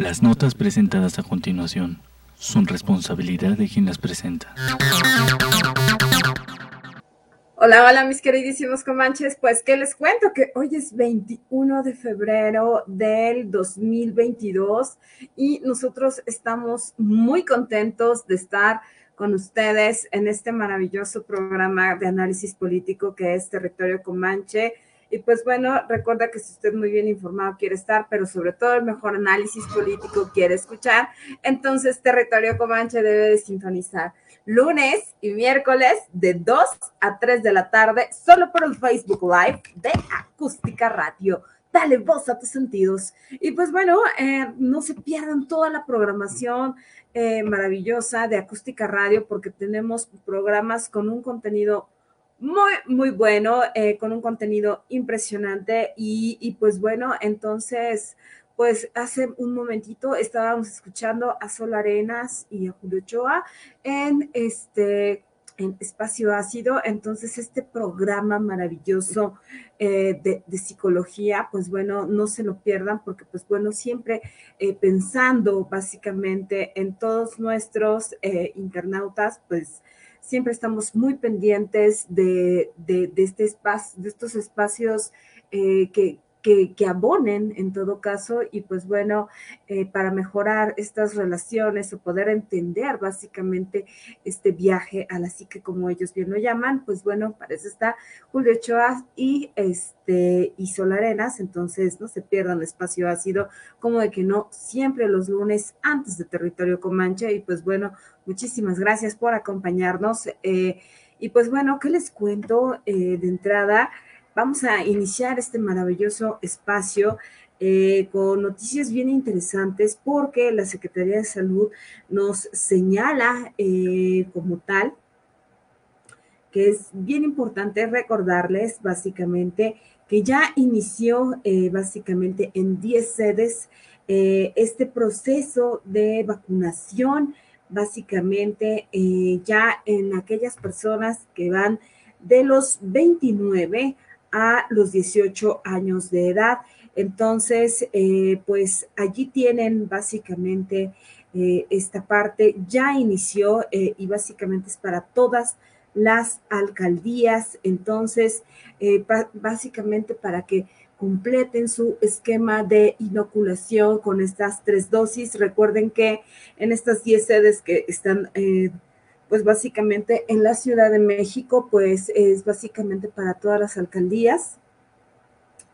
Las notas presentadas a continuación son responsabilidad de quien las presenta. Hola, hola mis queridísimos comanches, pues que les cuento que hoy es 21 de febrero del 2022 y nosotros estamos muy contentos de estar con ustedes en este maravilloso programa de análisis político que es Territorio Comanche. Y pues bueno, recuerda que si usted muy bien informado quiere estar, pero sobre todo el mejor análisis político quiere escuchar, entonces Territorio Comanche debe de sintonizar lunes y miércoles de 2 a 3 de la tarde, solo por el Facebook Live de Acústica Radio. Dale voz a tus sentidos. Y pues bueno, eh, no se pierdan toda la programación eh, maravillosa de Acústica Radio porque tenemos programas con un contenido muy, muy bueno, eh, con un contenido impresionante y, pues bueno, entonces, pues hace un momentito estábamos escuchando a Sol Arenas y a Julio Ochoa en este en Espacio Ácido. Entonces, este programa maravilloso eh, de, de, psicología, pues bueno, no se lo pierdan porque, pues bueno, siempre eh, pensando básicamente en todos nuestros eh, internautas, pues siempre estamos muy pendientes de, de, de este espacio, de estos espacios eh, que, que, que, abonen en todo caso y pues bueno, eh, para mejorar estas relaciones o poder entender básicamente este viaje a la psique como ellos bien lo llaman, pues bueno, para eso está Julio Ochoa y este y Sol Arenas, entonces no se pierdan espacio ácido, como de que no, siempre los lunes antes de Territorio Comanche y pues bueno, muchísimas gracias por acompañarnos eh, y pues bueno, ¿qué les cuento eh, de entrada? Vamos a iniciar este maravilloso espacio eh, con noticias bien interesantes porque la Secretaría de Salud nos señala eh, como tal que es bien importante recordarles básicamente que ya inició eh, básicamente en 10 sedes este proceso de vacunación, básicamente ya en aquellas personas que van de los 29 a los 18 años de edad. Entonces, eh, pues allí tienen básicamente eh, esta parte, ya inició eh, y básicamente es para todas las alcaldías. Entonces, básicamente para que completen su esquema de inoculación con estas tres dosis. Recuerden que en estas 10 sedes que están pues básicamente en la Ciudad de México, pues es básicamente para todas las alcaldías,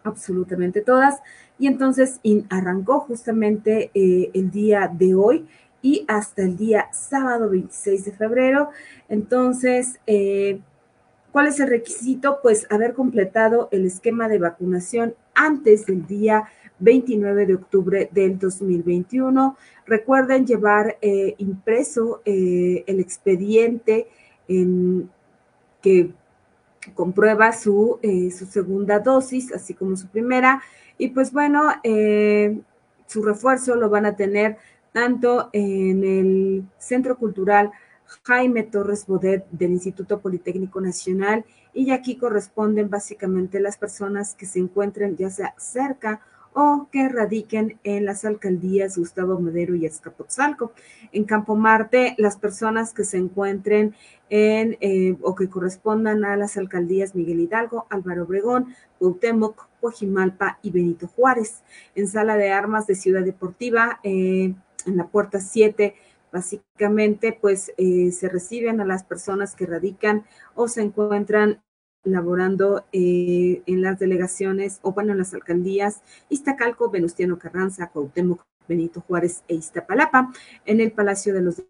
absolutamente todas. Y entonces arrancó justamente eh, el día de hoy y hasta el día sábado 26 de febrero. Entonces, eh, ¿cuál es el requisito? Pues haber completado el esquema de vacunación antes del día 29 de octubre del 2021. Recuerden llevar eh, impreso eh, el expediente en, que comprueba su, eh, su, segunda dosis, así como su primera. Y pues bueno, su refuerzo lo van a tener tanto en el Centro Cultural Jaime Torres Bodet del Instituto Politécnico Nacional y aquí corresponden básicamente las personas que se encuentren ya sea cerca que radiquen en las alcaldías Gustavo Madero y Azcapotzalco. En Campo Marte, las personas que se encuentren en eh, o que correspondan a las alcaldías Miguel Hidalgo, Álvaro Obregón, Cuauhtémoc, Cojimalpa y Benito Juárez. En Sala de Armas de Ciudad Deportiva, eh, en la puerta 7, básicamente, pues eh, se reciben a las personas que radican o se encuentran laborando eh, en las delegaciones o bueno, en las alcaldías Iztacalco, Venustiano Carranza, Cuauhtémoc, Benito Juárez e Iztapalapa, en el Palacio de los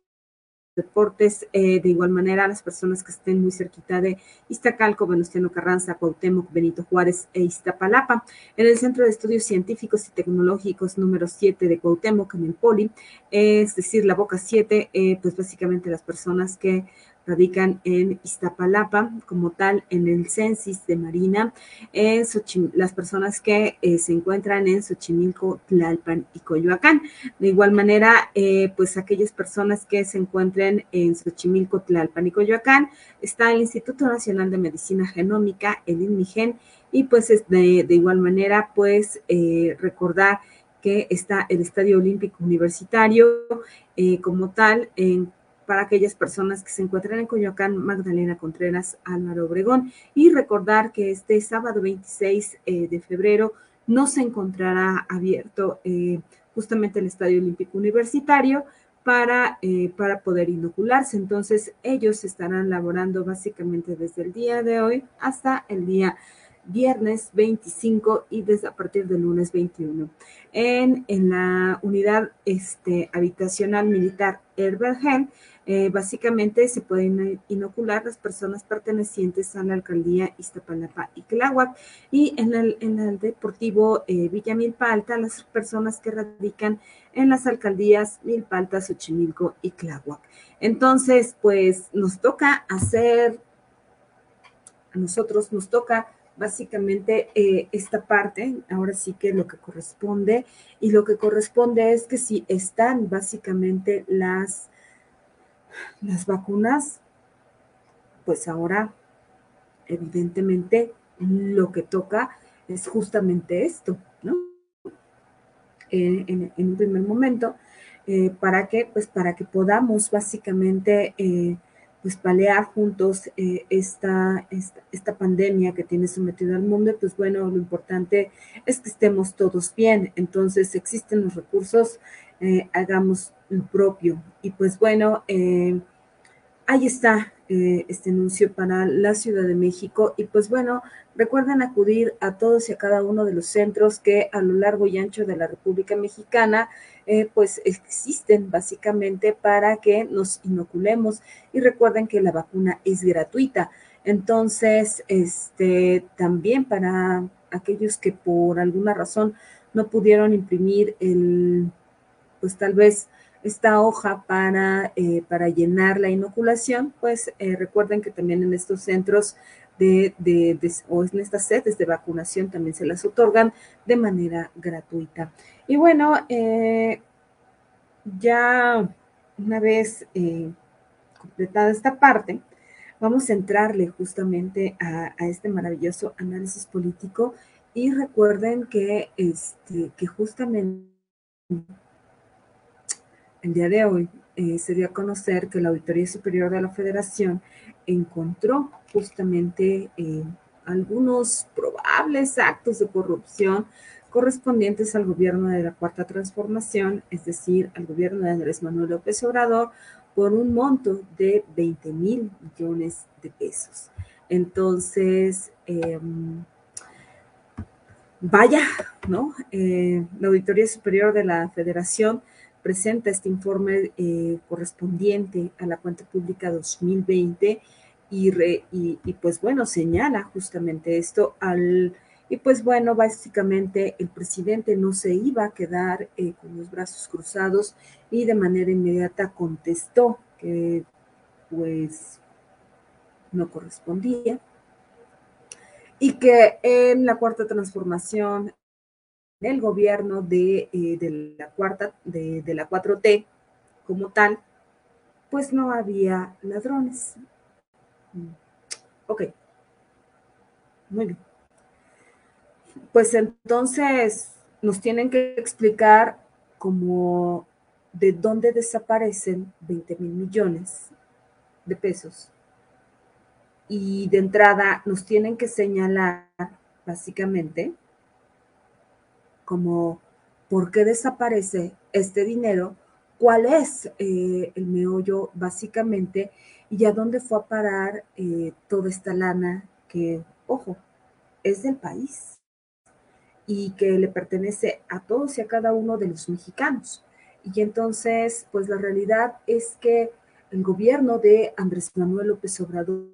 deportes. Eh, de igual manera, las personas que estén muy cerquita de Iztacalco, Venustiano Carranza, Cuauhtémoc, Benito Juárez e Iztapalapa. En el Centro de Estudios Científicos y Tecnológicos número 7 de Cuauhtémoc, en el Poli, es decir, la Boca 7, eh, pues básicamente las personas que radican en Iztapalapa, como tal en el Censis de Marina, en las personas que eh, se encuentran en Xochimilco, Tlalpan y Coyoacán. De igual manera, eh, pues aquellas personas que se encuentren en Xochimilco, Tlalpan y Coyoacán, está el Instituto Nacional de Medicina Genómica, el INMIGEN, y pues de, igual manera, pues eh, recordar que está el Estadio Olímpico Universitario como tal en para aquellas personas que se encuentran en Coyoacán, Magdalena Contreras, Álvaro Obregón. Y recordar que este sábado 26 eh, de febrero no se encontrará abierto eh, justamente el Estadio Olímpico Universitario para, eh, para poder inocularse. Entonces, ellos estarán laborando básicamente desde el día de hoy hasta el día viernes 25 y desde a partir del lunes 21. En, en la unidad este, habitacional militar Herbergen, eh, básicamente se pueden inocular las personas pertenecientes a la alcaldía Iztapalapa y Tláhuac y en el, en el deportivo eh, Villa Milpalta las personas que radican en las alcaldías Milpalta, Xochimilco y Tláhuac. Entonces, pues nos toca hacer, a nosotros nos toca básicamente eh, esta parte, ahora sí que lo que corresponde, y lo que corresponde es que si están básicamente las las vacunas, pues ahora evidentemente lo que toca es justamente esto, ¿no? en, un primer momento, eh, para que, pues para que podamos básicamente eh, pues palear juntos eh, esta, esta, pandemia que tiene sometido al mundo, pues bueno, lo importante es que estemos todos bien. Entonces, existen los recursos, hagamos lo propio. Y pues bueno, eh, ahí está eh, este anuncio para la Ciudad de México. Y pues bueno, recuerden acudir a todos y a cada uno de los centros que a lo largo y ancho de la República Mexicana eh, pues existen básicamente para que nos inoculemos. Y recuerden que la vacuna es gratuita. Entonces, este, también para aquellos que por alguna razón no pudieron imprimir el, pues tal vez esta hoja para, eh, para llenar la inoculación, pues eh, recuerden que también en estos centros de, de, o en estas sedes de vacunación también se las otorgan de manera gratuita. Y bueno, eh, ya una vez completada esta parte, vamos a entrarle justamente a, a, este maravilloso análisis político y recuerden que, este, que justamente el día de hoy eh, se dio a conocer que la Auditoría Superior de la Federación encontró justamente eh, algunos probables actos de corrupción correspondientes al gobierno de la Cuarta Transformación, es decir, al gobierno de Andrés Manuel López Obrador, por un monto de 20 mil millones de pesos. Entonces, em, vaya, ¿no? Eh, la Auditoría Superior de la Federación presenta este informe eh, correspondiente a la cuenta pública 2020 y, pues bueno, señala justamente esto al... Y pues bueno, básicamente el presidente no se iba a quedar eh, con los brazos cruzados y de manera inmediata contestó que pues no correspondía y que en la cuarta transformación el gobierno de, eh, de la cuarta, de, la 4T como tal, pues no había ladrones. Ok. Muy bien. Pues entonces nos tienen que explicar cómo de dónde desaparecen 20 mil millones de pesos. Y de entrada nos tienen que señalar básicamente como por qué desaparece este dinero, cuál es eh, el meollo básicamente y a dónde fue a parar eh, toda esta lana que, ojo, es del país y que le pertenece a todos y a cada uno de los mexicanos. Y entonces, pues la realidad es que el gobierno de Andrés Manuel López Obrador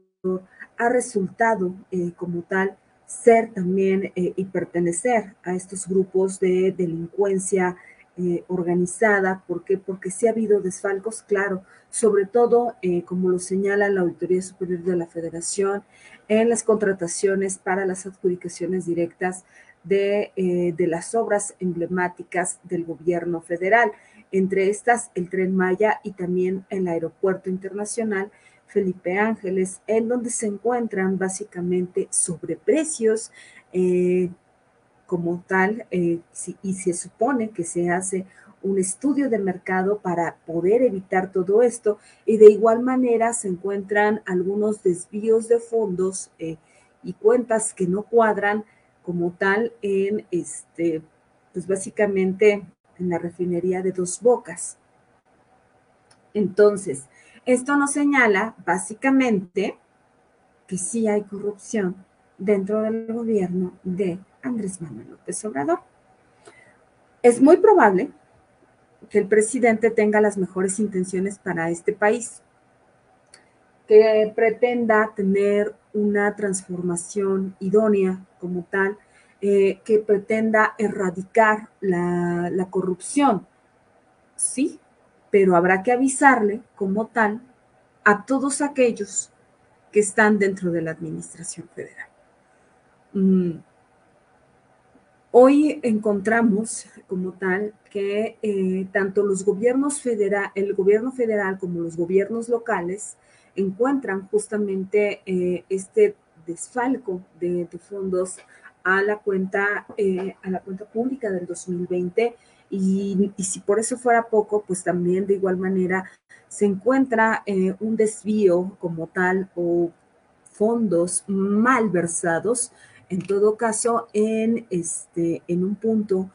ha resultado eh, como tal ser también eh, y pertenecer a estos grupos de delincuencia eh, organizada. ¿Por qué? Porque sí ha habido desfalcos, claro, sobre todo, como lo señala la Auditoría Superior de la Federación, en las contrataciones para las adjudicaciones directas de, de las obras emblemáticas del gobierno federal entre estas el tren Maya y también el aeropuerto internacional Felipe Ángeles, en donde se encuentran básicamente sobreprecios eh, como tal, eh, y se supone que se hace un estudio de mercado para poder evitar todo esto, y de igual manera se encuentran algunos desvíos de fondos eh, y cuentas que no cuadran como tal en este, pues básicamente en la refinería de Dos Bocas. Entonces, esto nos señala básicamente que sí hay corrupción dentro del gobierno de Andrés Manuel López Obrador. Es muy probable que el presidente tenga las mejores intenciones para este país, que pretenda tener una transformación idónea como tal eh, que pretenda erradicar la, la corrupción. Sí, pero habrá que avisarle como tal a todos aquellos que están dentro de la administración federal. Mm, hoy encontramos como tal que eh, tanto los gobiernos federal, el gobierno federal como los gobiernos locales encuentran justamente eh, este desfalco de, fondos a la cuenta, eh, a la cuenta pública del 2020 y, si por eso fuera poco, pues también de igual manera se encuentra eh, un desvío como tal o fondos malversados, en todo caso en, este, en un punto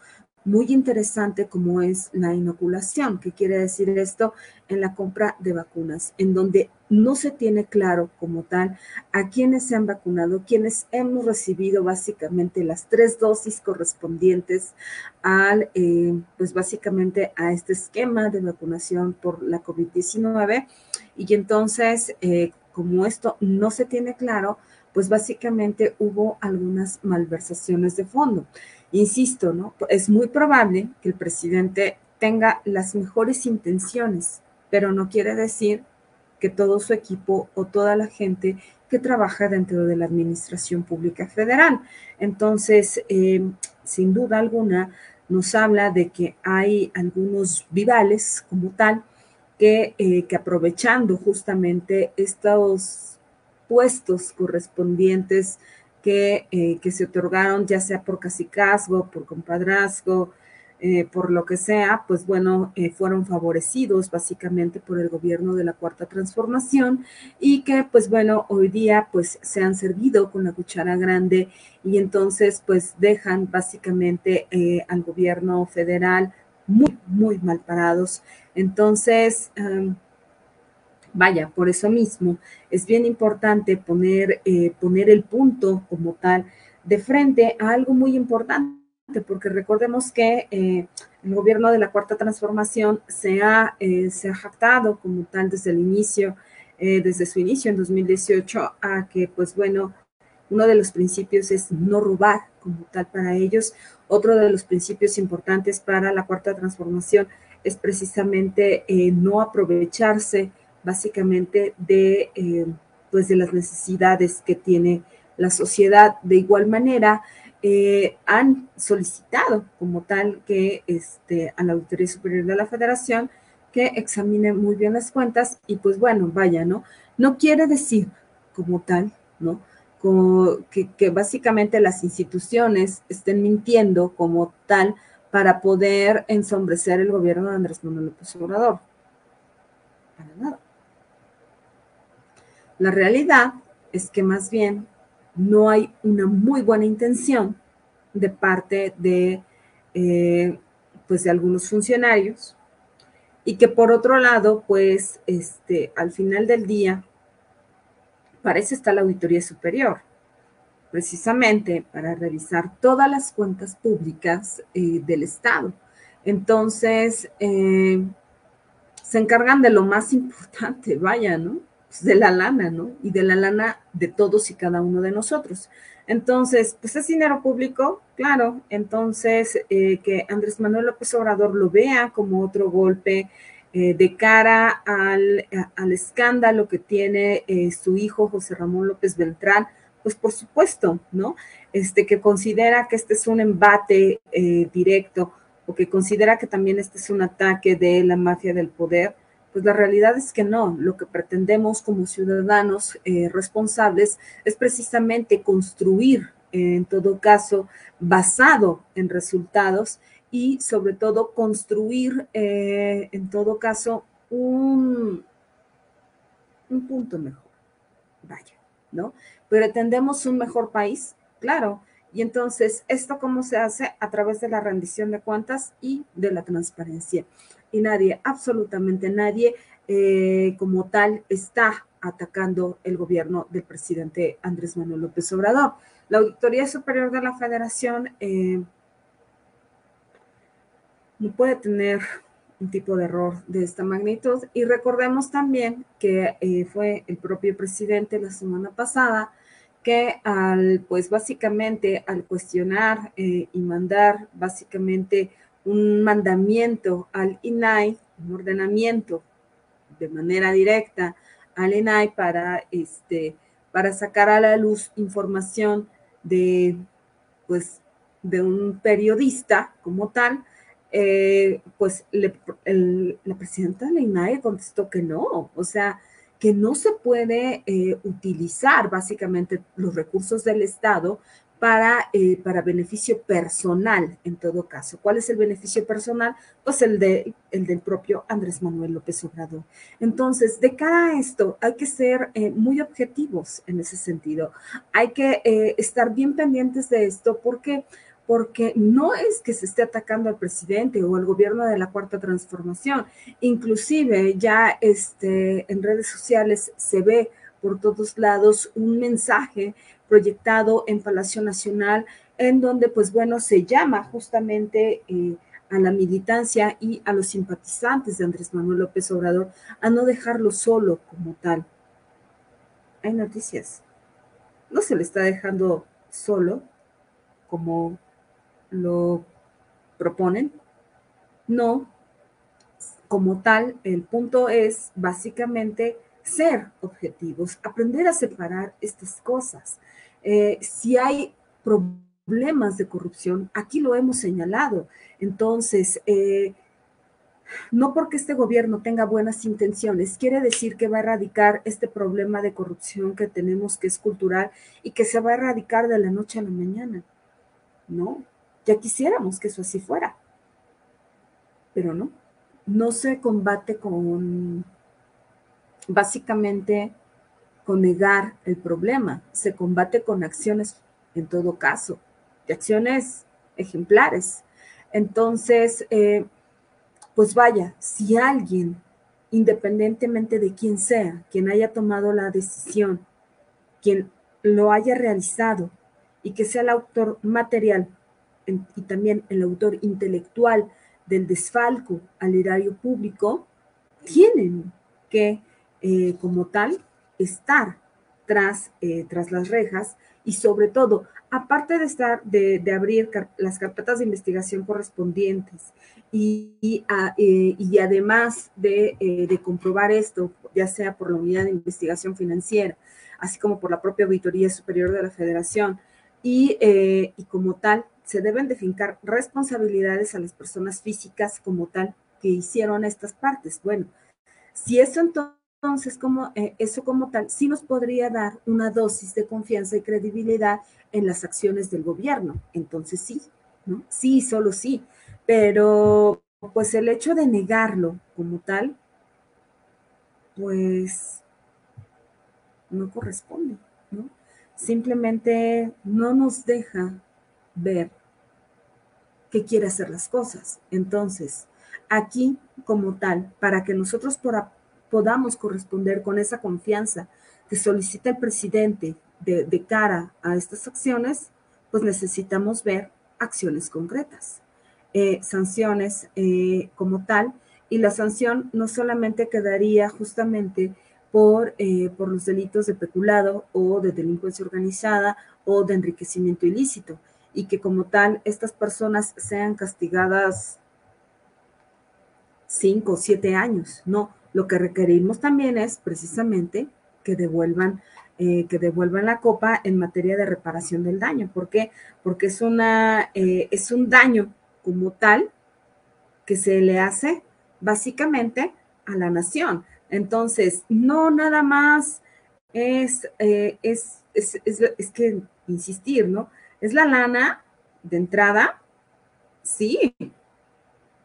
muy interesante como es la inoculación. ¿Qué quiere decir esto? En la compra de vacunas, en donde no se tiene claro como tal a quienes se han vacunado, quienes hemos recibido básicamente las tres dosis correspondientes al, eh, pues básicamente a este esquema de vacunación por la COVID-19. Y entonces, eh, como esto no se tiene claro, pues básicamente hubo algunas malversaciones de fondo. Insisto, ¿no? Es muy probable que el presidente tenga las mejores intenciones, pero no quiere decir que todo su equipo o toda la gente que trabaja dentro de la Administración Pública Federal. Entonces, eh, sin duda alguna, nos habla de que hay algunos vivales como tal que, eh, que aprovechando justamente estos puestos correspondientes eh, que, se otorgaron, ya sea por casicazgo, por compadrazgo, eh, por lo que sea, pues bueno, eh, fueron favorecidos básicamente por el gobierno de la Cuarta Transformación y que pues bueno, hoy día pues se han servido con la cuchara grande y entonces pues dejan básicamente al gobierno federal muy, muy mal parados. Entonces, Vaya, por eso mismo es bien importante poner, eh, poner el punto como tal de frente a algo muy importante, porque recordemos que eh, el gobierno de la Cuarta Transformación se ha, eh, se ha jactado como tal desde el inicio, desde su inicio en 2018, a que, pues bueno, uno de los principios es no robar como tal para ellos. Otro de los principios importantes para la Cuarta Transformación es precisamente no aprovecharse básicamente de, eh, pues de las necesidades que tiene la sociedad. De igual manera, eh, han solicitado como tal que este, a la Auditoría Superior de la Federación que examine muy bien las cuentas y pues bueno, vaya, ¿no? No quiere decir como tal, ¿no? Como que, que básicamente las instituciones estén mintiendo como tal para poder ensombrecer el gobierno de Andrés Manuel López Obrador. Para nada. La realidad es que más bien no hay una muy buena intención de parte de, eh, pues de algunos funcionarios y que por otro lado, pues, este, al final del día, para eso está la Auditoría Superior, precisamente para revisar todas las cuentas públicas eh, del Estado. Entonces, eh, se encargan de lo más importante, vaya, ¿no? Pues de la lana, ¿no? Y de la lana de todos y cada uno de nosotros. Entonces, pues es dinero público, claro. Entonces, eh, que Andrés Manuel López Obrador lo vea como otro golpe eh, de cara al, al, escándalo que tiene eh, su hijo José Ramón López Beltrán, pues por supuesto, ¿no? Este que considera que este es un embate directo o que considera que también este es un ataque de la mafia del poder, pues la realidad es que no. Lo que pretendemos como ciudadanos eh, responsables es precisamente construir, en todo caso, basado en resultados y sobre todo construir, eh, en todo caso, un, un punto mejor. Vaya, ¿no? Pretendemos un mejor país, claro, y entonces, ¿esto cómo se hace? A través de la rendición de cuentas y de la transparencia. Y nadie, absolutamente nadie, eh, como tal, está atacando el gobierno del presidente Andrés Manuel López Obrador. La Auditoría Superior de la Federación eh, no puede tener un tipo de error de esta magnitud. Y recordemos también que eh, fue el propio presidente la semana pasada que al, pues básicamente al cuestionar eh, y mandar básicamente un mandamiento al INAI, un ordenamiento de manera directa al INAI para, este, para sacar a la luz información de, pues, de un periodista como tal, eh, pues la presidenta del INAI contestó que no, o sea, que no se puede eh, utilizar básicamente los recursos del Estado para, eh, para beneficio personal en todo caso. ¿Cuál es el beneficio personal? Pues el, de, el del propio Andrés Manuel López Obrador. Entonces, de cara a esto, hay que ser eh, muy objetivos en ese sentido. Hay que estar bien pendientes de esto porque porque no es que se esté atacando al presidente o al gobierno de la cuarta transformación. Inclusive ya este, en redes sociales se ve por todos lados un mensaje proyectado en Palacio Nacional en donde pues bueno se llama justamente eh, a la militancia y a los simpatizantes de Andrés Manuel López Obrador a no dejarlo solo como tal. Hay noticias. No se le está dejando solo como lo proponen. No, como tal, el punto es básicamente ser objetivos, aprender a separar estas cosas. Eh, si hay problemas de corrupción, aquí lo hemos señalado. Entonces, eh, no porque este gobierno tenga buenas intenciones, quiere decir que va a erradicar este problema de corrupción que tenemos, que es cultural, y que se va a erradicar de la noche a la mañana. No, ya quisiéramos que eso así fuera, pero no. No se combate con, básicamente, con negar el problema, se combate con acciones, en todo caso, de acciones ejemplares. Entonces, eh, pues vaya, si alguien, independientemente de quién sea, quien haya tomado la decisión, quien lo haya realizado y que sea el autor material y también el autor intelectual del desfalco al erario público, tienen que, eh, como tal, estar tras, eh, tras las rejas y sobre todo, aparte de estar, de, abrir las carpetas de investigación correspondientes y, y, eh, además de, de, comprobar esto, ya sea por la unidad de investigación financiera, así como por la propia Auditoría Superior de la Federación, y, y como tal, se deben de fincar responsabilidades a las personas físicas como tal que hicieron estas partes. Bueno, si eso entonces como eh, eso como tal sí nos podría dar una dosis de confianza y credibilidad en las acciones del gobierno. Entonces sí, ¿no? Sí, solo sí. Pero pues el hecho de negarlo como tal, pues no corresponde, ¿no? Simplemente no nos deja ver que quiere hacer las cosas. Entonces, aquí como tal, para que nosotros podamos corresponder con esa confianza que solicita el presidente de, cara a estas acciones, pues necesitamos ver acciones concretas, eh, sanciones eh, como tal, y la sanción no solamente quedaría justamente por, eh, por los delitos de peculado o de delincuencia organizada o de enriquecimiento ilícito, y que como tal estas personas sean castigadas cinco o siete años. No, lo que requerimos también es precisamente que devuelvan, eh, que devuelvan la copa en materia de reparación del daño. ¿Por qué? Porque es, una, eh, es un daño como tal que se le hace básicamente a la nación. Entonces, no nada más es, eh, es, es, es, que insistir, ¿no? Es la lana de entrada, sí.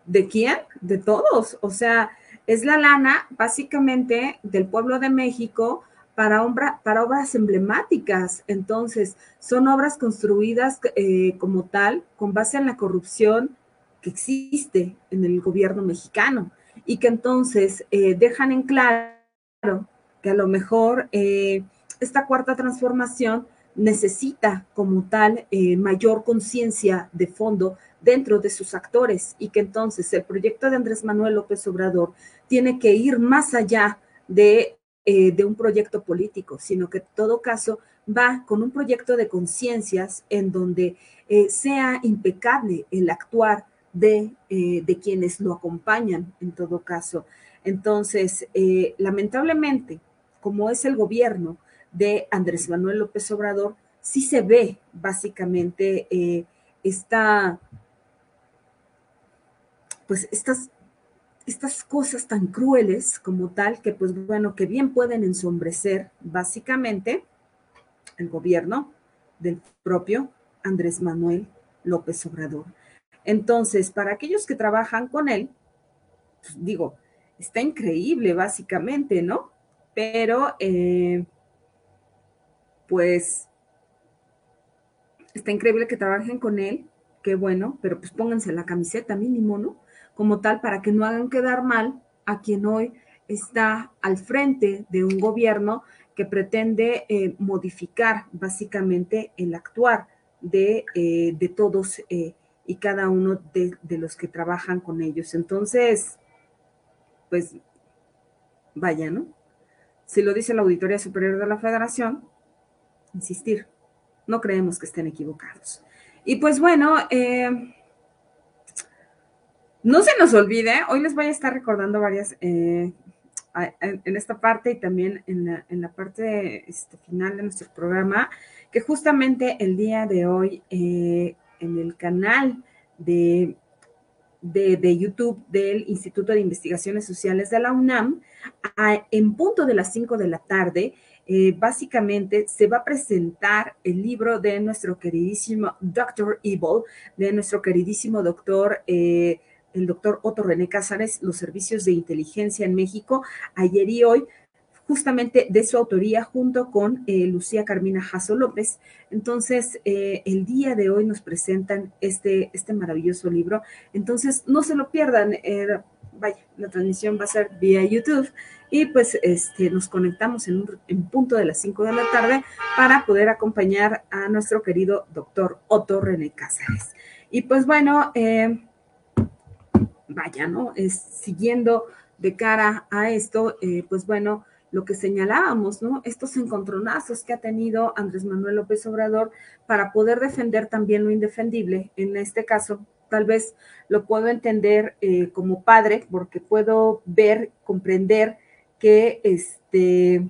¿De quién? De todos. O sea, es la lana básicamente del pueblo de México para, para obras emblemáticas. Entonces, son obras construidas eh, como tal con base en la corrupción que existe en el gobierno mexicano y que entonces eh, dejan en claro que a lo mejor eh, esta cuarta transformación necesita como tal eh, mayor conciencia de fondo dentro de sus actores y que entonces el proyecto de Andrés Manuel López Obrador tiene que ir más allá de, de un proyecto político, sino que en todo caso va con un proyecto de conciencias en donde sea impecable el actuar eh, de, quienes lo acompañan en todo caso. Entonces, eh, lamentablemente, como es el gobierno de Andrés Manuel López Obrador, sí se ve básicamente eh, esta, pues estas, estas cosas tan crueles como tal, que pues bueno, que bien pueden ensombrecer básicamente el gobierno del propio Andrés Manuel López Obrador. Entonces, para aquellos que trabajan con él, pues, digo, está increíble básicamente, ¿no? Pero, eh, pues, está increíble que trabajen con él, qué bueno, pero pues pónganse la camiseta mínimo, ¿no? Como tal, para que no hagan quedar mal a quien hoy está al frente de un gobierno que pretende eh, modificar básicamente el actuar de, eh, de todos y cada uno de, los que trabajan con ellos. Entonces, pues, vaya, ¿no? Si lo dice la Auditoría Superior de la Federación, insistir, no creemos que estén equivocados. Y pues bueno, eh, no se nos olvide, hoy les voy a estar recordando varias eh, en esta parte y también en la, parte este, final de nuestro programa, que justamente el día de hoy eh, en el canal de, de, YouTube del Instituto de Investigaciones Sociales de la UNAM, en punto de las 5 de la tarde, eh, básicamente se va a presentar el libro de nuestro queridísimo Dr. Evil, de nuestro queridísimo doctor, eh, el doctor Otto René Cázares, los servicios de inteligencia en México, ayer y hoy, justamente de su autoría junto con eh, Lucía Carmina Jasso López. Entonces, eh, el día de hoy nos presentan este, este maravilloso libro. Entonces, no se lo pierdan. Eh, vaya, la transmisión va a ser vía YouTube y pues este, nos conectamos en, en punto de las 5 de la tarde para poder acompañar a nuestro querido doctor Otto René Cáceres. Y pues bueno, vaya, ¿no? Es, siguiendo de cara a esto, pues bueno, lo que señalábamos, ¿no? Estos encontronazos que ha tenido Andrés Manuel López Obrador para poder defender también lo indefendible. En este caso, tal vez lo puedo entender eh, como padre, porque puedo ver, comprender que este,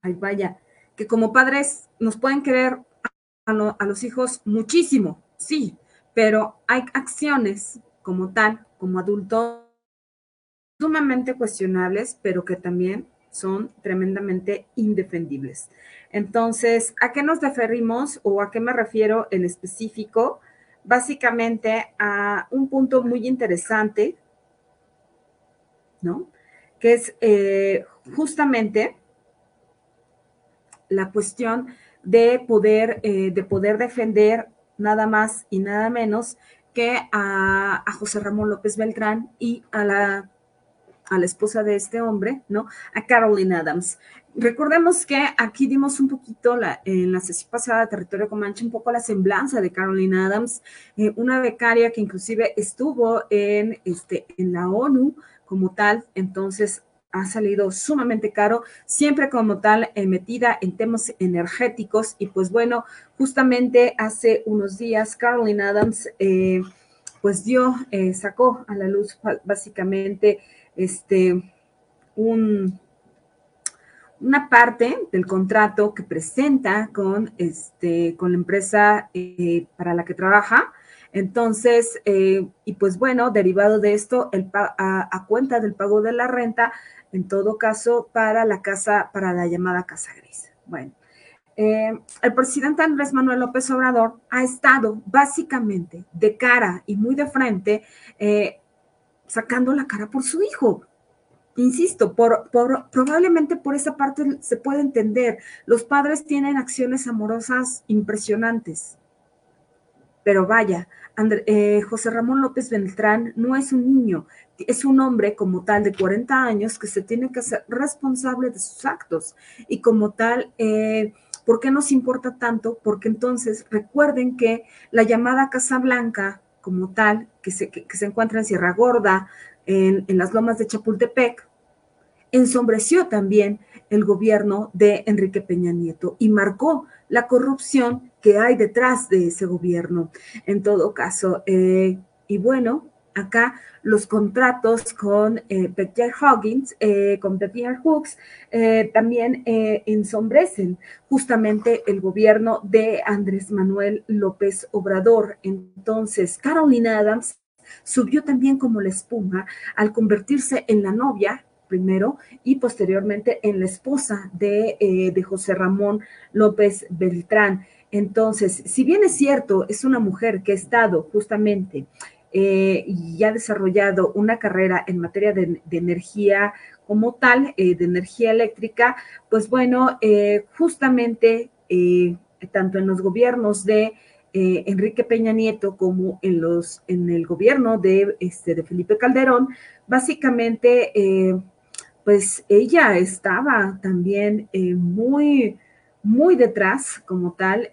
ay vaya, que como padres nos pueden querer a, a los hijos muchísimo, sí, pero hay acciones como tal, como adultos sumamente cuestionables, pero que también son tremendamente indefendibles. Entonces, ¿a qué nos referimos o a qué me refiero en específico? Básicamente a un punto muy interesante, ¿no? Que es eh, justamente la cuestión de poder, eh, de poder defender nada más y nada menos que a, a José Ramón López Beltrán y a la a la esposa de este hombre, ¿no? A Carolyn Adams. Recordemos que aquí dimos un poquito la, en la sesión pasada Territorio Comanche, un poco la semblanza de Carolyn Adams, eh, una becaria que inclusive estuvo en, este, en la ONU como tal, entonces ha salido sumamente caro, siempre como tal eh, metida en temas energéticos y pues bueno, justamente hace unos días Carolyn Adams eh, pues dio, sacó a la luz básicamente este, un, una parte del contrato que presenta con, este, con la empresa eh, para la que trabaja. Entonces, eh, y pues bueno, derivado de esto, el, a, cuenta del pago de la renta, en todo caso, para la casa, para la llamada casa gris. Bueno, eh, el presidente Andrés Manuel López Obrador ha estado básicamente de cara y muy de frente sacando la cara por su hijo. Insisto, por, probablemente por esa parte se puede entender. Los padres tienen acciones amorosas impresionantes. Pero vaya, eh, José Ramón López Beltrán no es un niño, es un hombre como tal de 40 años que se tiene que hacer responsable de sus actos. Y como tal, eh, ¿por qué nos importa tanto? Porque entonces recuerden que la llamada Casa Blanca como tal, que se, que, se encuentra en Sierra Gorda, en, en, las lomas de Chapultepec, ensombreció también el gobierno de Enrique Peña Nieto y marcó la corrupción que hay detrás de ese gobierno. En todo caso, eh, y bueno, acá los contratos con eh, Huggins, eh, con Peter Hooks, eh, también eh, ensombrecen justamente el gobierno de Andrés Manuel López Obrador. Entonces, Carolina Adams subió también como la espuma al convertirse en la novia primero y posteriormente en la esposa de, de José Ramón López Beltrán. Entonces, si bien es cierto, es una mujer que ha estado justamente eh, y ha desarrollado una carrera en materia de, energía como tal, eh, de energía eléctrica, pues bueno, eh, justamente tanto en los gobiernos de Enrique Peña Nieto como en, los, en el gobierno de, este, de Felipe Calderón, básicamente, pues ella estaba también muy, muy detrás como tal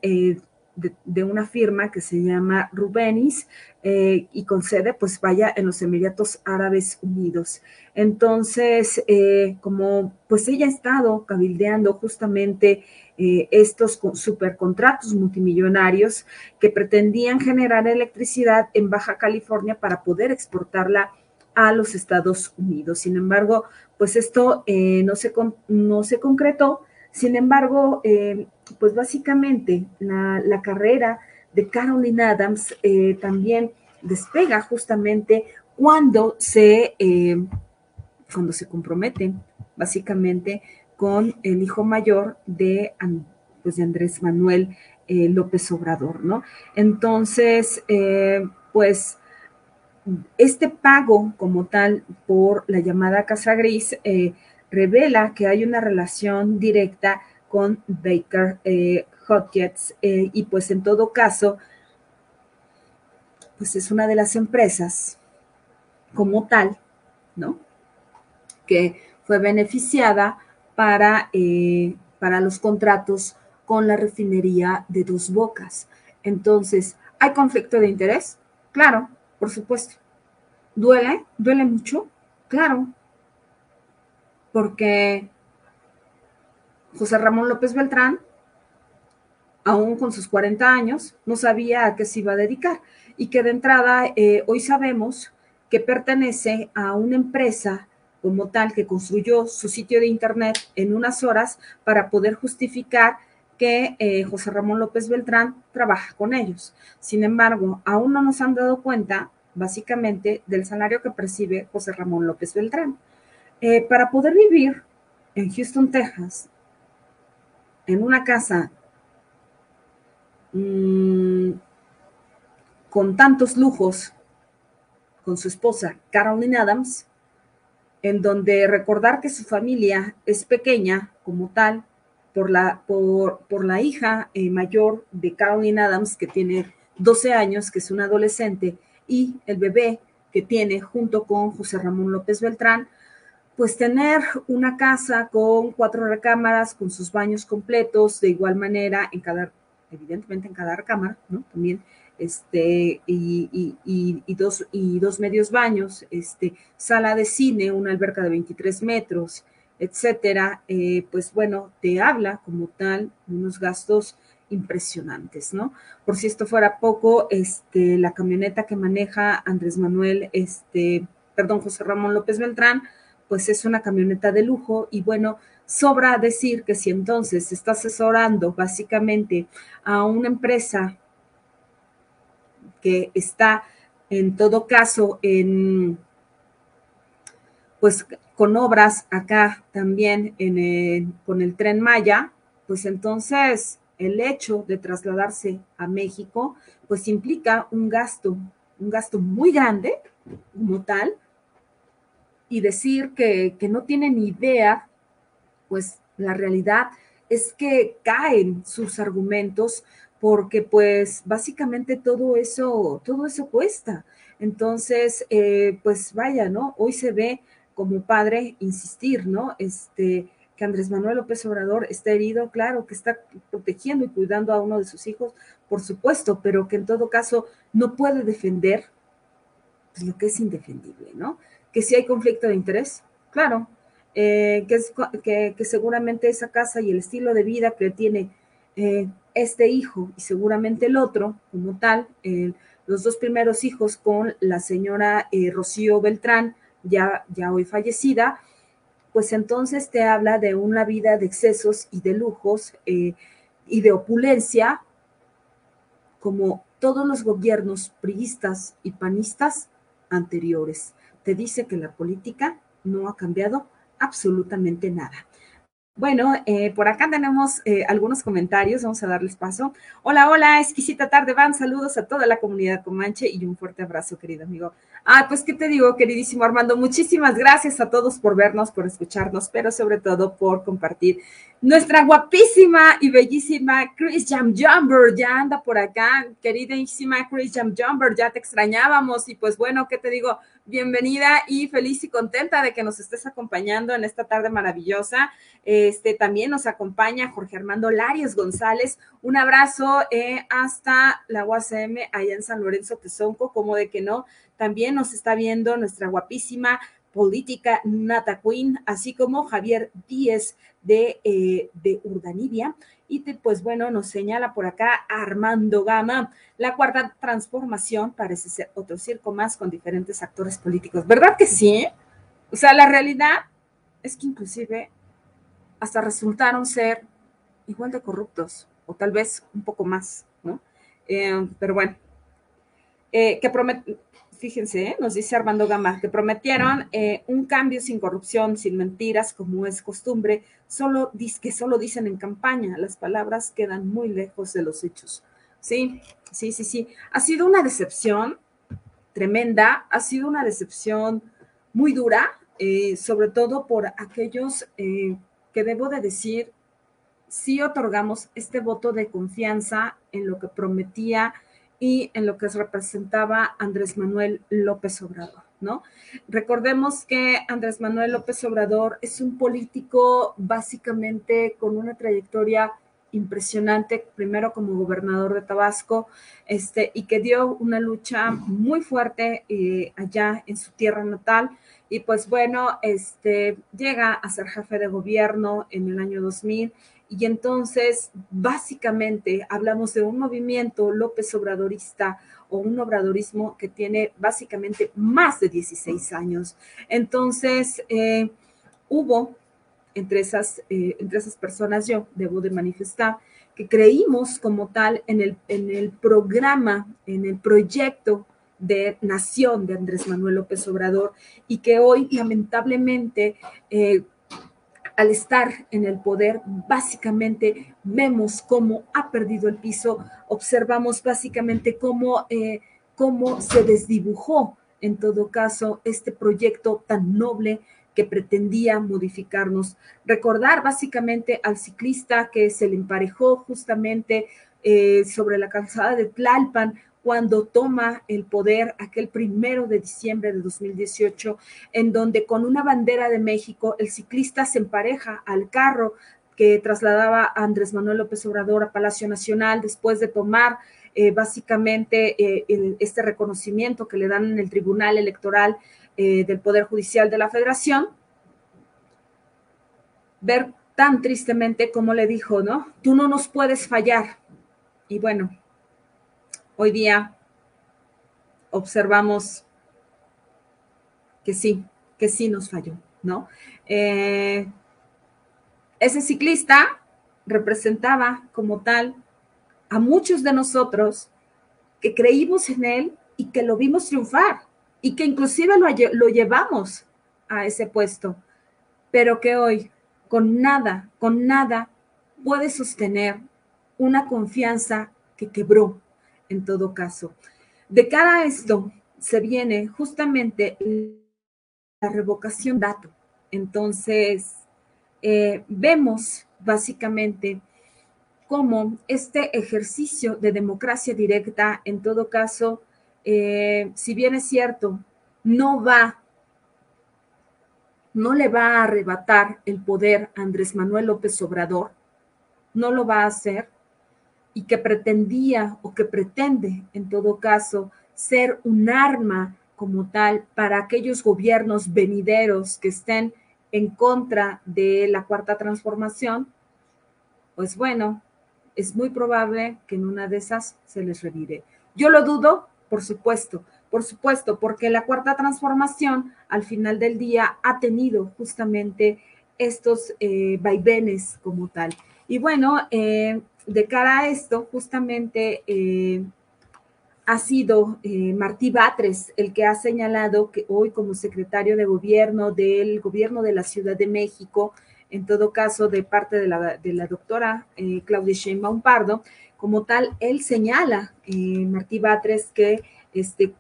de, una firma que se llama Rubenis eh, y con sede, pues vaya, en los Emiratos Árabes Unidos. Entonces, eh, como pues ella ha estado cabildeando justamente eh, estos supercontratos multimillonarios que pretendían generar electricidad en Baja California para poder exportarla a los Estados Unidos. Sin embargo, pues esto no, se, no se concretó. Sin embargo, pues básicamente la, carrera de Carolyn Adams eh, también despega justamente cuando se, eh, cuando se compromete básicamente con el hijo mayor de, pues de Andrés Manuel eh, López Obrador, ¿no? Entonces, pues este pago como tal por la llamada Casa Gris revela que hay una relación directa con Baker eh, eh, y pues en todo caso, pues es una de las empresas como tal, ¿no? Que fue beneficiada para, eh, para los contratos con la refinería de Dos Bocas. Entonces, ¿hay conflicto de interés? Claro, por supuesto. ¿Duele? ¿Duele mucho? Claro. Porque José Ramón López Beltrán, aún con sus 40 años, no sabía a qué se iba a dedicar y que de entrada eh, hoy sabemos que pertenece a una empresa como tal que construyó su sitio de internet en unas horas para poder justificar que eh, José Ramón López Beltrán trabaja con ellos. Sin embargo, aún no nos han dado cuenta, básicamente, del salario que percibe José Ramón López Beltrán. Eh, para poder vivir en Houston, Texas, en una casa mm, con tantos lujos con su esposa Carolyn Adams, en donde recordar que su familia es pequeña como tal por la, por, por la hija eh, mayor de Carolyn Adams, que tiene 12 años, que es una adolescente, y el bebé que tiene junto con José Ramón López Beltrán, pues tener una casa con cuatro recámaras, con sus baños completos, de igual manera en cada, evidentemente en cada recámara, ¿no? También, este, y, y, dos, y dos medios baños, este, sala de cine, una alberca de 23 metros, etcétera, eh, pues bueno, te habla como tal unos gastos impresionantes, ¿no? Por si esto fuera poco, este, la camioneta que maneja Andrés Manuel, este, perdón, José Ramón López Beltrán, pues es una camioneta de lujo y bueno, sobra decir que si entonces está asesorando básicamente a una empresa que está en todo caso en pues con obras acá también en con el tren Maya, pues entonces el hecho de trasladarse a México, pues implica un gasto, un gasto muy grande como tal, y decir que, que no tienen idea, pues la realidad es que caen sus argumentos porque pues básicamente todo eso, todo eso cuesta. Entonces, eh, pues vaya, ¿no? Hoy se ve como padre insistir, ¿no? Este, que Andrés Manuel López Obrador está herido, claro, que está protegiendo y cuidando a uno de sus hijos, por supuesto, pero que en todo caso no puede defender pues, lo que es indefendible, ¿no? Que si hay conflicto de interés, claro, eh, que, es, que, seguramente esa casa y el estilo de vida que tiene eh, este hijo y seguramente el otro, como tal, los dos primeros hijos con la señora eh, Rocío Beltrán, ya, ya hoy fallecida, pues entonces te habla de una vida de excesos y de lujos eh, y de opulencia, como todos los gobiernos priistas y panistas anteriores. Te dice que la política no ha cambiado absolutamente nada. Bueno, eh, por acá tenemos eh, algunos comentarios, vamos a darles paso. Hola, hola, exquisita tarde, van, saludos a toda la comunidad comanche y un fuerte abrazo, querido amigo. Ah, pues, ¿qué te digo, queridísimo Armando? Muchísimas gracias a todos por vernos, por escucharnos, pero sobre todo por compartir. Nuestra guapísima y bellísima Chris Jam Jumper ya anda por acá, queridísima Chris Jam Jumper, ya te extrañábamos y pues bueno, ¿qué te digo? Bienvenida y feliz y contenta de que nos estés acompañando en esta tarde maravillosa. Este también nos acompaña Jorge Armando Larios González. Un abrazo eh, hasta la UACM allá en San Lorenzo Tezonco, como de que no. También nos está viendo nuestra guapísima política Nata Queen, así como Javier Díez de, eh, de Urdanibia. Y pues bueno, nos señala por acá Armando Gama. La cuarta transformación parece ser otro circo más con diferentes actores políticos. ¿Verdad que sí? O sea, la realidad es que inclusive hasta resultaron ser igual de corruptos, o tal vez un poco más, ¿no? Eh, pero bueno, eh, que prometen fíjense, ¿eh? nos dice Armando Gama, que prometieron eh, un cambio sin corrupción, sin mentiras, como es costumbre, solo, que solo dicen en campaña, las palabras quedan muy lejos de los hechos. Sí, sí, sí, sí. Ha sido una decepción tremenda, ha sido una decepción muy dura, eh, sobre todo por aquellos que debo de decir, sí otorgamos este voto de confianza en lo que prometía y en lo que representaba Andrés Manuel López Obrador, ¿no? Recordemos que Andrés Manuel López Obrador es un político básicamente con una trayectoria impresionante, primero como gobernador de Tabasco, este, y que dio una lucha muy fuerte eh, allá en su tierra natal. Y pues bueno, este, llega a ser jefe de gobierno en el año 2000 y entonces, básicamente, hablamos de un movimiento López Obradorista o un obradorismo que tiene básicamente más de 16 años. Entonces, eh, hubo entre esas, eh, entre esas personas, yo debo de manifestar, que creímos como tal en el, en el programa, en el proyecto de nación de Andrés Manuel López Obrador y que hoy lamentablemente eh, al estar en el poder, básicamente vemos cómo ha perdido el piso, observamos básicamente cómo, eh, cómo se desdibujó en todo caso este proyecto tan noble que pretendía modificarnos. Recordar básicamente al ciclista que se le emparejó justamente eh, sobre la calzada de Tlalpan cuando toma el poder aquel primero de diciembre de 2018, en donde con una bandera de México el ciclista se empareja al carro que trasladaba a Andrés Manuel López Obrador a Palacio Nacional después de tomar eh, básicamente eh, este reconocimiento que le dan en el Tribunal Electoral eh, del Poder Judicial de la Federación. Ver tan tristemente como le dijo, ¿no? Tú no nos puedes fallar. Y bueno, hoy día observamos que sí, que sí nos falló, ¿no? ese ciclista representaba como tal a muchos de nosotros que creímos en él y que lo vimos triunfar y que inclusive lo, lo llevamos a ese puesto, pero que hoy con nada, con nada puede sostener una confianza que quebró en todo caso. De cara a esto se viene justamente la revocación dato. Entonces, eh, vemos básicamente cómo este ejercicio de democracia directa, en todo caso, eh, si bien es cierto, no va, no le va a arrebatar el poder a Andrés Manuel López Obrador, no lo va a hacer, y que pretendía o que pretende, en todo caso, ser un arma como tal para aquellos gobiernos venideros que estén en contra de la cuarta transformación, pues bueno, es muy probable que en una de esas se les revire. Yo lo dudo, por supuesto, por supuesto, porque la cuarta transformación al final del día ha tenido justamente estos eh, vaivenes como tal. Y bueno, eh, de cara a esto, justamente eh, ha sido Martí Batres el que ha señalado que hoy como secretario de gobierno del gobierno de la Ciudad de México, en todo caso de parte de la, doctora eh, Claudia Sheinbaum Pardo, como tal, él señala, eh, Martí Batres, que, este,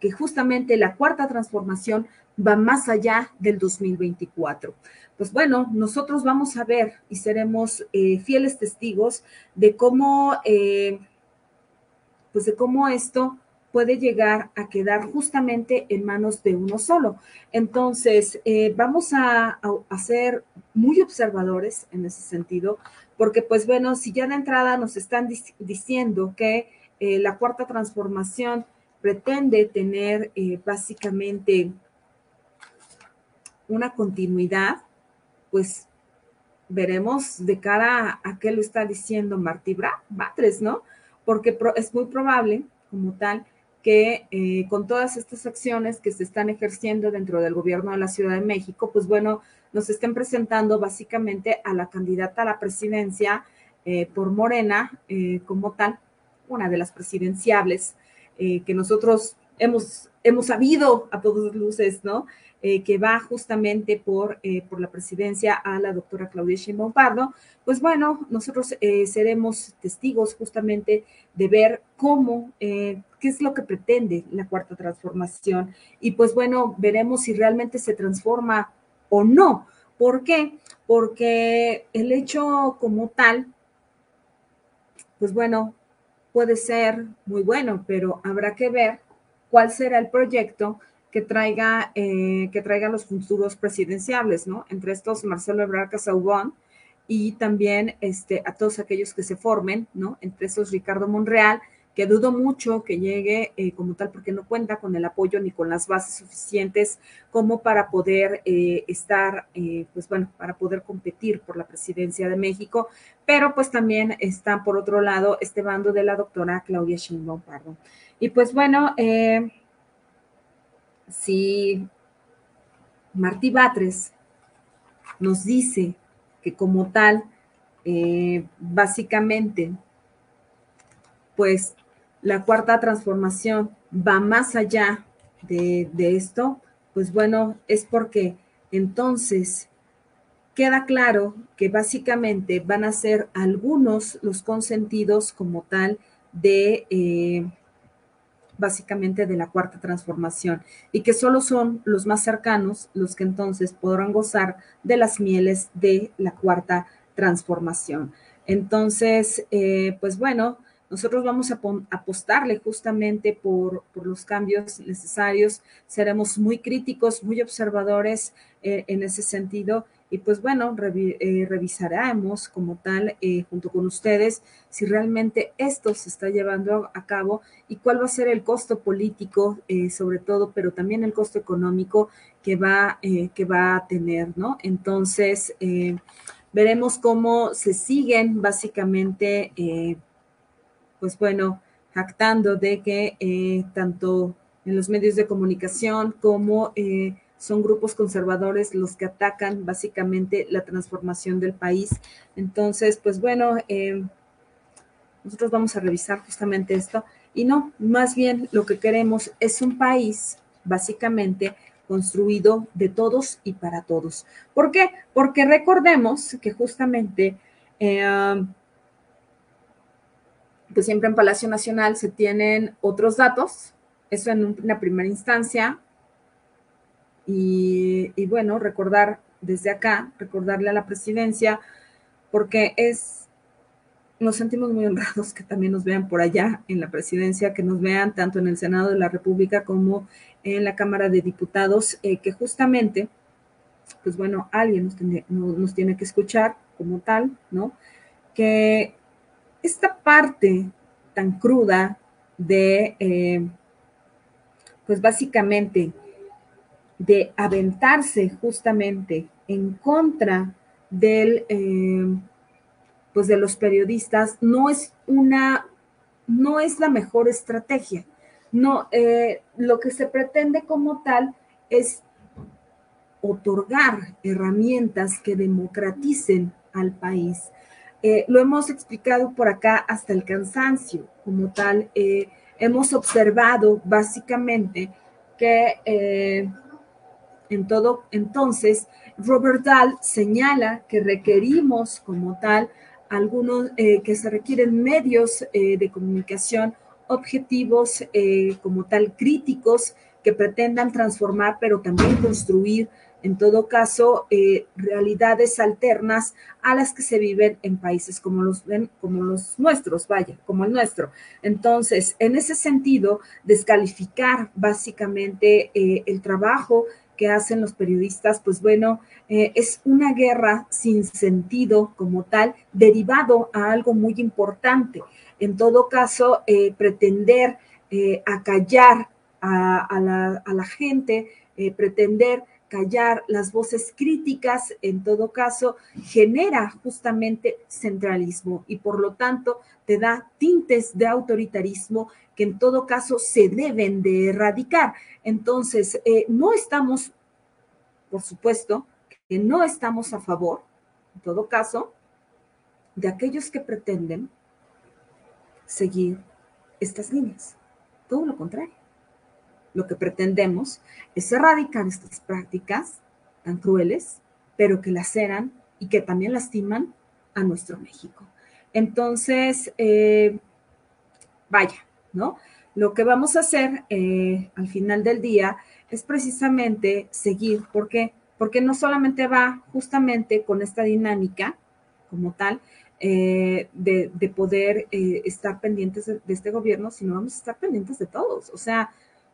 que justamente la cuarta transformación va más allá del 2024. Pues bueno, nosotros vamos a ver y seremos eh, fieles testigos de cómo, eh, pues de cómo esto puede llegar a quedar justamente en manos de uno solo. Entonces, eh, vamos a, ser muy observadores en ese sentido, porque pues bueno, si ya de entrada nos están diciendo que la cuarta transformación pretende tener básicamente una continuidad, pues veremos de cara a, qué lo está diciendo Martí Batres, ¿no? Porque es muy probable, como tal, que eh, con todas estas acciones que se están ejerciendo dentro del gobierno de la Ciudad de México, pues bueno, nos estén presentando básicamente a la candidata a la presidencia eh, por Morena eh, como tal, una de las presidenciables que nosotros hemos, hemos sabido a todas luces, ¿no? Eh, que va justamente por, eh, por la presidencia a la doctora Claudia Sheinbaum Pardo, pues bueno, nosotros eh, seremos testigos justamente de ver cómo, qué es lo que pretende la cuarta transformación y pues bueno, veremos si realmente se transforma o no. ¿Por qué? Porque el hecho como tal, pues bueno, puede ser muy bueno, pero habrá que ver cuál será el proyecto que traiga, eh, que traiga los futuros presidenciables, ¿no? Entre estos Marcelo Ebrard Casaubon y también este, a todos aquellos que se formen, ¿no? Entre esos Ricardo Monreal, que dudo mucho que llegue eh, como tal porque no cuenta con el apoyo ni con las bases suficientes como para poder eh, estar, pues bueno, para poder competir por la presidencia de México, pero pues también está por otro lado este bando de la doctora Claudia Sheinbaum Pardo. Y pues bueno, eh, si Martí Batres nos dice que como tal, eh, básicamente, pues la cuarta transformación va más allá de, de esto, pues bueno, es porque entonces queda claro que básicamente van a ser algunos los consentidos como tal de eh, básicamente de la cuarta transformación y que solo son los más cercanos los que entonces podrán gozar de las mieles de la cuarta transformación. Entonces, eh, pues bueno, nosotros vamos a apostarle justamente por, los cambios necesarios, seremos muy críticos, muy observadores eh, en ese sentido y pues bueno, eh, revisaremos como tal eh, junto con ustedes si realmente esto se está llevando a cabo y cuál va a ser el costo político sobre todo, pero también el costo económico que va, que va a tener, ¿no? Entonces, veremos cómo se siguen básicamente pues bueno, jactando de que eh, tanto en los medios de comunicación como eh, son grupos conservadores los que atacan básicamente la transformación del país. Entonces, pues bueno, eh, nosotros vamos a revisar justamente esto. Y no, más bien lo que queremos es un país básicamente construido de todos y para todos. ¿Por qué? Porque recordemos que justamente pues siempre en Palacio Nacional se tienen otros datos, eso en una primera instancia. Y, bueno, recordar desde acá, recordarle a la presidencia, porque es, nos sentimos muy honrados que también nos vean por allá en la presidencia, que nos vean tanto en el Senado de la República como en la Cámara de Diputados, eh, que justamente, pues bueno, alguien nos, nos tiene que escuchar como tal, ¿no? Que esta parte tan cruda de, eh, pues básicamente, de aventarse justamente en contra del, eh, pues de los periodistas, no es una, no es la mejor estrategia. No, eh, lo que se pretende como tal es otorgar herramientas que democraticen al país, eh, lo hemos explicado por acá hasta el cansancio, como tal. Hemos observado básicamente que en todo entonces Robert Dahl señala que requerimos como tal algunos que se requieren medios de comunicación objetivos como tal críticos que pretendan transformar pero también construir en todo caso, eh, realidades alternas a las que se viven en países como los, como los nuestros, vaya, como el nuestro. Entonces, en ese sentido, descalificar básicamente eh, el trabajo que hacen los periodistas, pues bueno, eh, es una guerra sin sentido como tal, derivado a algo muy importante. En todo caso, pretender acallar a, la, a la gente, pretender callar las voces críticas, en todo caso, genera justamente centralismo y por lo tanto te da tintes de autoritarismo que en todo caso se deben de erradicar. Entonces, eh, no estamos, por supuesto, que no estamos a favor, en todo caso, de aquellos que pretenden seguir estas líneas. Todo lo contrario lo que pretendemos es erradicar estas prácticas tan crueles, pero que laceran y que también lastiman a nuestro México. Entonces, eh, vaya, ¿no? Lo que vamos a hacer eh, al final del día es precisamente seguir, ¿por qué? Porque no solamente va justamente con esta dinámica como tal, eh, de, poder estar pendientes de, este gobierno, sino vamos a estar pendientes de todos. O sea,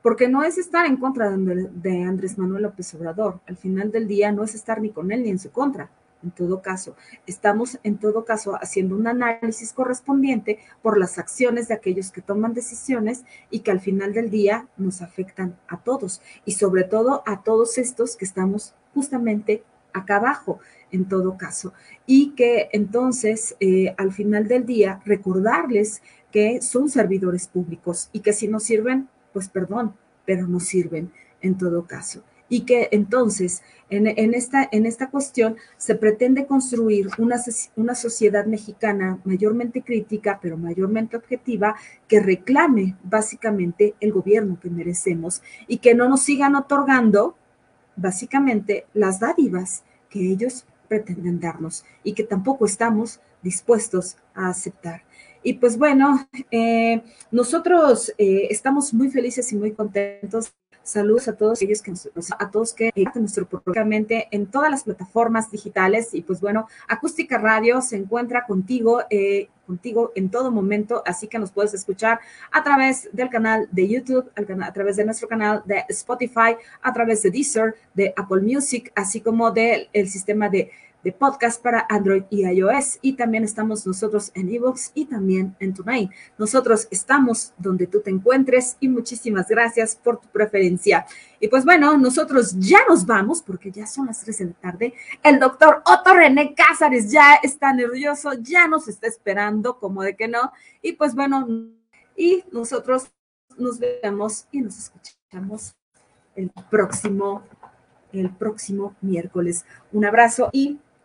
porque no es estar en contra de, Andrés Manuel López Obrador. Al final del día no es estar ni con él ni en su contra. En todo caso, estamos en todo caso haciendo un análisis correspondiente por las acciones de aquellos que toman decisiones y que al final del día nos afectan a todos y sobre todo a todos estos que estamos justamente acá abajo en todo caso. Y que entonces, eh, al final del día, recordarles que son servidores públicos y que si nos sirven, pues perdón, pero no sirven en todo caso. Y que entonces en, esta, cuestión se pretende construir una sociedad mexicana mayormente crítica, pero mayormente objetiva, que reclame básicamente el gobierno que merecemos y que no nos sigan otorgando básicamente las dádivas que ellos pretenden darnos y que tampoco estamos dispuestos a aceptar. Y pues bueno, eh, nosotros eh, estamos muy felices y muy contentos. Saludos a todos ellos que nos, a todos que nuestro programa en todas las plataformas digitales. Y pues bueno, Acústica Radio se encuentra contigo, eh, contigo en todo momento, así que nos puedes escuchar a través del canal de YouTube, a través de nuestro canal de Spotify, a través de Deezer, de Apple Music, así como del sistema de de podcast para Android y iOS. Y también estamos nosotros en Evox y también en TuneIn. Nosotros estamos donde tú te encuentres y muchísimas gracias por tu preferencia. Y pues bueno, nosotros ya nos vamos porque ya son las 3 de la tarde. El doctor Otto René Cázares ya está nervioso, ya nos está esperando, como de que no. Y pues bueno, y nosotros nos vemos y nos escuchamos el próximo el próximo miércoles. Un abrazo y